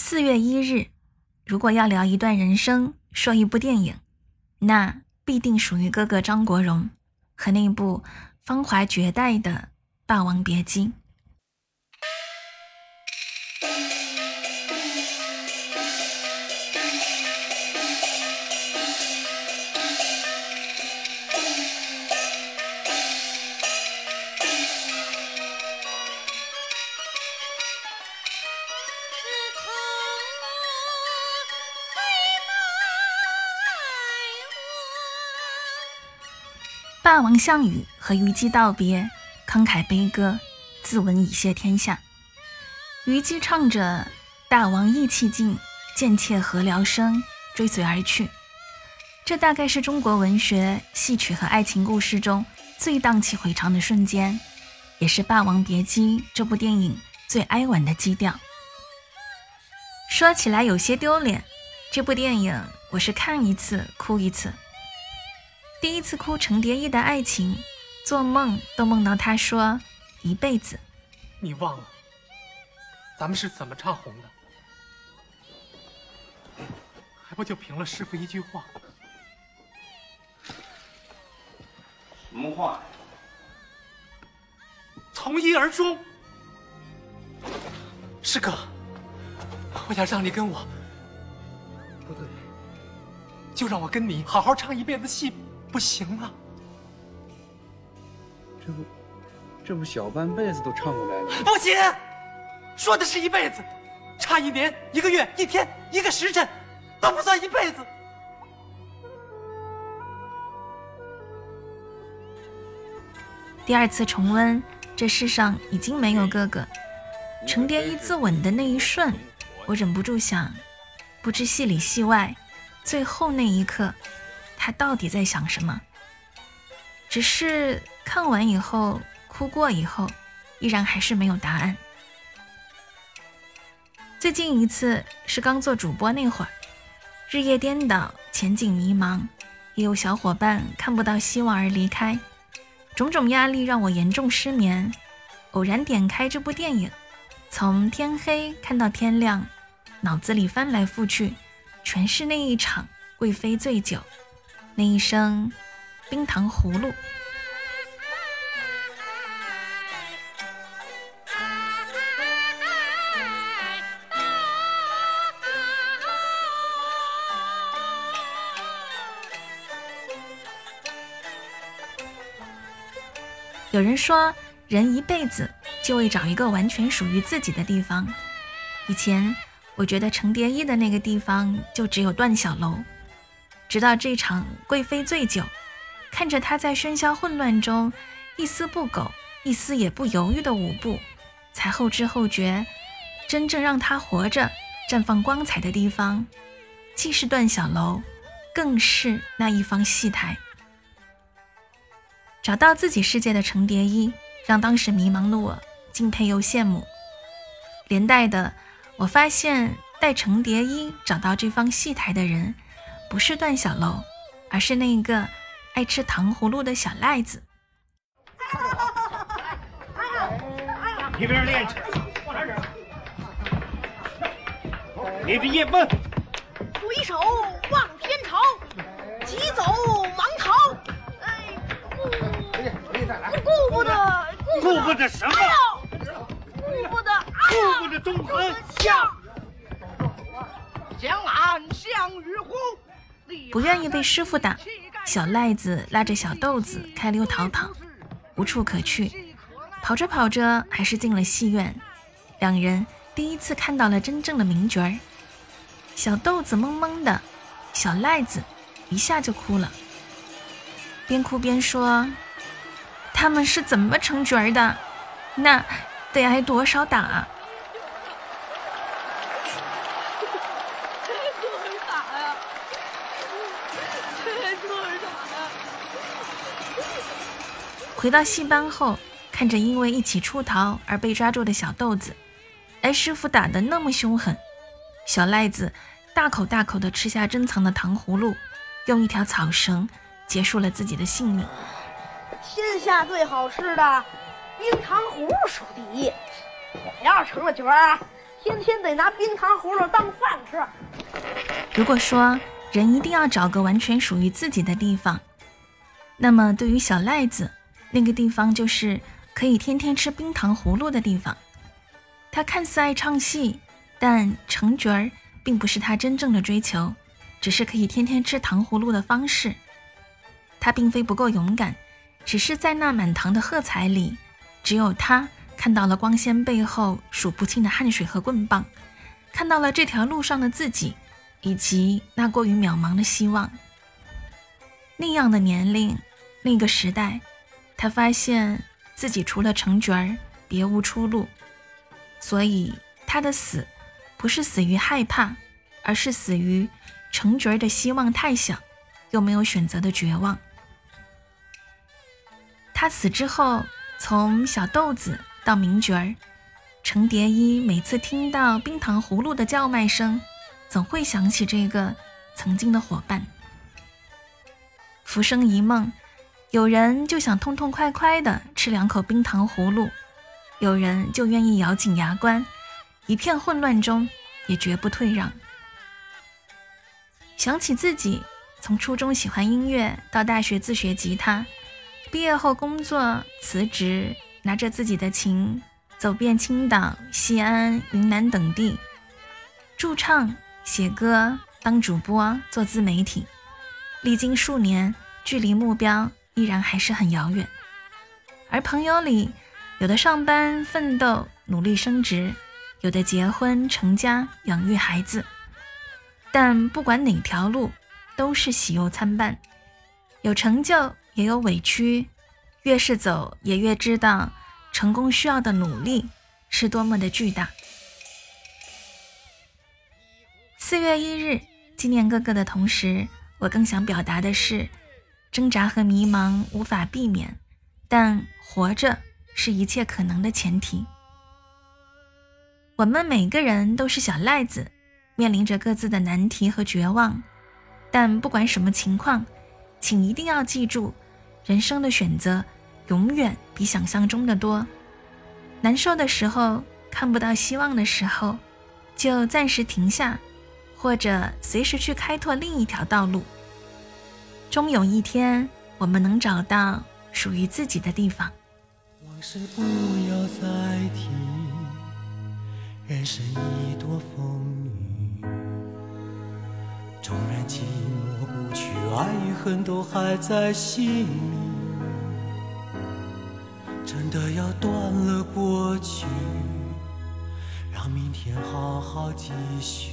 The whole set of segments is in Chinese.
四月一日，如果要聊一段人生，说一部电影，那必定属于哥哥张国荣和那部芳华绝代的《霸王别姬》。霸王项羽和虞姬道别，慷慨悲歌，自刎以谢天下。虞姬唱着“大王意气尽，贱妾何聊生”，追随而去。这大概是中国文学、戏曲和爱情故事中最荡气回肠的瞬间，也是《霸王别姬》这部电影最哀婉的基调。说起来有些丢脸，这部电影我是看一次哭一次。第一次哭程蝶衣的爱情，做梦都梦到他说一辈子。你忘了，咱们是怎么唱红的？还不就凭了师傅一句话？什么话？从一而终。师哥，我想让你跟我，不对，就让我跟你好好唱一辈子戏。不行了，这不，这不小半辈子都唱过来了。不行，说的是一辈子，差一年、一个月、一天、一个时辰，都不算一辈子。第二次重温，这世上已经没有哥哥。程蝶衣自刎的那一瞬，我忍不住想，不知戏里戏外，最后那一刻。他到底在想什么？只是看完以后，哭过以后，依然还是没有答案。最近一次是刚做主播那会儿，日夜颠倒，前景迷茫，也有小伙伴看不到希望而离开，种种压力让我严重失眠。偶然点开这部电影，从天黑看到天亮，脑子里翻来覆去，全是那一场贵妃醉酒。那一声冰糖葫芦，有人说，人一辈子就会找一个完全属于自己的地方。以前，我觉得程蝶衣的那个地方就只有段小楼。直到这场贵妃醉酒，看着他在喧嚣混乱中一丝不苟、一丝也不犹豫的舞步，才后知后觉，真正让他活着、绽放光彩的地方，既是段小楼，更是那一方戏台。找到自己世界的程蝶衣，让当时迷茫的我敬佩又羡慕。连带的，我发现带程蝶衣找到这方戏台的人。不是段小楼，而是那个爱吃糖葫芦的小赖子。一边练去，你的叶问，回首望天朝，急走忙逃。哎，顾不得，顾不得什么？顾不得，顾不得东河向江岸向日红。不愿意被师傅打，小赖子拉着小豆子开溜逃跑，无处可去。跑着跑着，还是进了戏院。两人第一次看到了真正的名角儿。小豆子懵懵的，小赖子一下就哭了，边哭边说：“他们是怎么成角儿的？那得挨多少打？”回到戏班后，看着因为一起出逃而被抓住的小豆子，挨师傅打得那么凶狠，小赖子大口大口地吃下珍藏的糖葫芦，用一条草绳结束了自己的性命。天下最好吃的冰糖葫芦数第一，我要是成了角儿，天天得拿冰糖葫芦当饭吃。如果说人一定要找个完全属于自己的地方，那么对于小赖子，那个地方就是可以天天吃冰糖葫芦的地方。他看似爱唱戏，但成角儿并不是他真正的追求，只是可以天天吃糖葫芦的方式。他并非不够勇敢，只是在那满堂的喝彩里，只有他看到了光鲜背后数不清的汗水和棍棒，看到了这条路上的自己，以及那过于渺茫的希望。那样的年龄，那个时代，他发现自己除了成角儿，别无出路。所以他的死，不是死于害怕，而是死于成角儿的希望太小，又没有选择的绝望。他死之后，从小豆子到名角儿，程蝶衣每次听到冰糖葫芦的叫卖声，总会想起这个曾经的伙伴。浮生一梦，有人就想痛痛快快的吃两口冰糖葫芦，有人就愿意咬紧牙关，一片混乱中也绝不退让。想起自己从初中喜欢音乐，到大学自学吉他。毕业后工作辞职，拿着自己的琴，走遍青岛、西安、云南等地，驻唱、写歌、当主播、做自媒体。历经数年，距离目标依然还是很遥远。而朋友里，有的上班奋斗，努力升职；有的结婚成家，养育孩子。但不管哪条路，都是喜忧参半，有成就。也有委屈，越是走，也越知道成功需要的努力是多么的巨大。四月一日纪念哥哥的同时，我更想表达的是，挣扎和迷茫无法避免，但活着是一切可能的前提。我们每个人都是小赖子，面临着各自的难题和绝望，但不管什么情况，请一定要记住。人生的选择永远比想象中的多。难受的时候，看不到希望的时候，就暂时停下，或者随时去开拓另一条道路。终有一天，我们能找到属于自己的地方。往事不要再提，人生已多风雨，纵然寂寞不去，爱与恨都还在心里。真的要断了过去，让明天好好继续。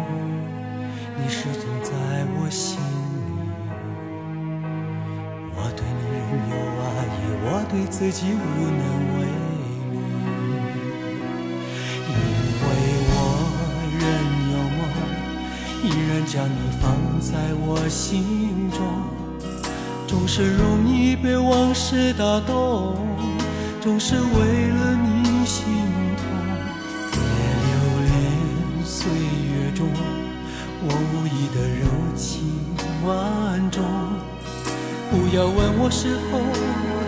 对自己无能为力。因为我仍有梦，依然将你放在我心中。总是容易被往事打动，总是为了你心痛。别留恋岁月中我无意的柔情万种。不要问我是否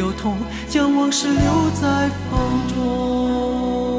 有痛，将往事留在风中。